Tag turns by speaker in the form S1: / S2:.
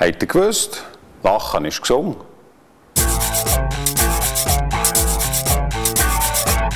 S1: Habt ihr gewusst? Lachen ist gesungen.